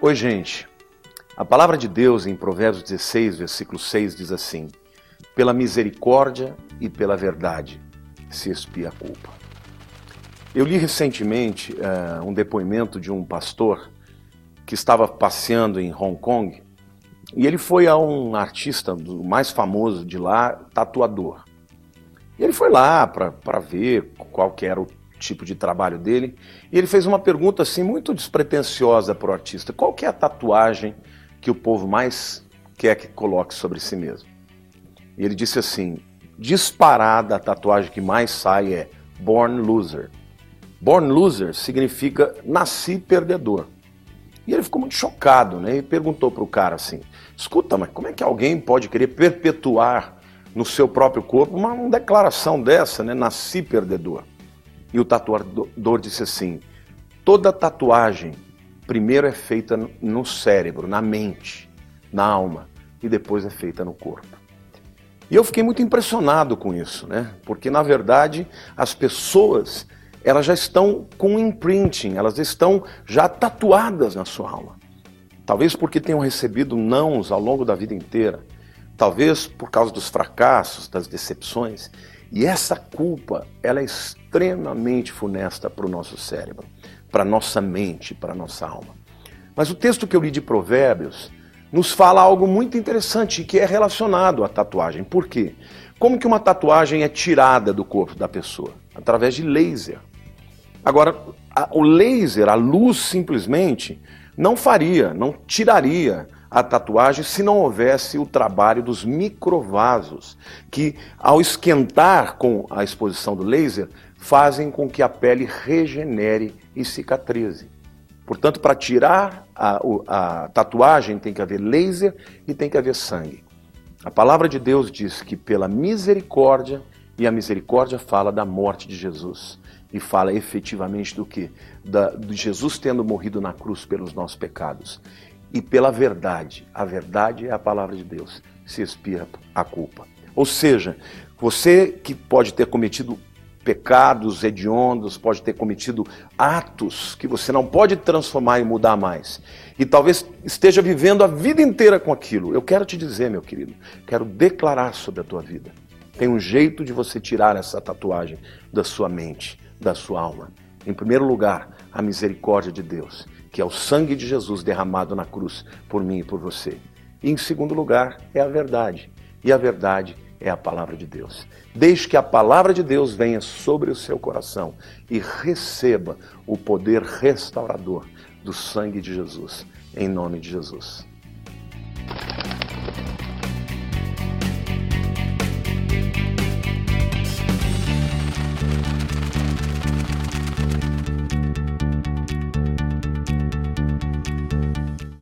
Oi, gente. A palavra de Deus em Provérbios 16, versículo 6 diz assim: Pela misericórdia e pela verdade se expia a culpa. Eu li recentemente uh, um depoimento de um pastor que estava passeando em Hong Kong e ele foi a um artista do mais famoso de lá, tatuador. E ele foi lá para ver qual que era o tipo de trabalho dele. E ele fez uma pergunta assim muito despretensiosa para o artista: qual que é a tatuagem que o povo mais quer que coloque sobre si mesmo? E ele disse assim: disparada a tatuagem que mais sai é Born Loser. Born Loser significa nasci perdedor. E ele ficou muito chocado, né? E perguntou para o cara assim: escuta, mas como é que alguém pode querer perpetuar no seu próprio corpo uma, uma declaração dessa, né? Nasci perdedor. E o tatuador disse assim: toda tatuagem primeiro é feita no cérebro, na mente, na alma, e depois é feita no corpo. E eu fiquei muito impressionado com isso, né? Porque na verdade as pessoas elas já estão com imprinting, elas estão já tatuadas na sua alma. Talvez porque tenham recebido nãos ao longo da vida inteira, talvez por causa dos fracassos, das decepções. E essa culpa, ela é extremamente funesta para o nosso cérebro, para nossa mente, para nossa alma. Mas o texto que eu li de Provérbios nos fala algo muito interessante que é relacionado à tatuagem. Por quê? Como que uma tatuagem é tirada do corpo da pessoa? Através de laser. Agora, a, o laser, a luz simplesmente, não faria, não tiraria a tatuagem se não houvesse o trabalho dos microvasos, que ao esquentar com a exposição do laser, fazem com que a pele regenere e cicatrize. Portanto, para tirar a, a, tatuagem tem que haver laser e tem que haver sangue. A palavra de Deus diz que pela misericórdia, e a misericórdia fala da morte de Jesus, e fala efetivamente do que? De Jesus tendo morrido na cruz pelos nossos pecados e pela verdade. A verdade é a palavra de Deus. Se expia a culpa. Ou seja, você que pode ter cometido pecados hediondos, pode ter cometido atos que você não pode transformar e mudar mais. E talvez esteja vivendo a vida inteira com aquilo. Eu quero te dizer, meu querido, quero declarar sobre a tua vida. Tem um jeito de você tirar essa tatuagem da sua mente, da sua alma. Em primeiro lugar, a misericórdia de Deus que é o sangue de Jesus derramado na cruz por mim e por você. E em segundo lugar, é a verdade. E a verdade é a palavra de Deus. Deixe que a palavra de Deus venha sobre o seu coração e receba o poder restaurador do sangue de Jesus. Em nome de Jesus.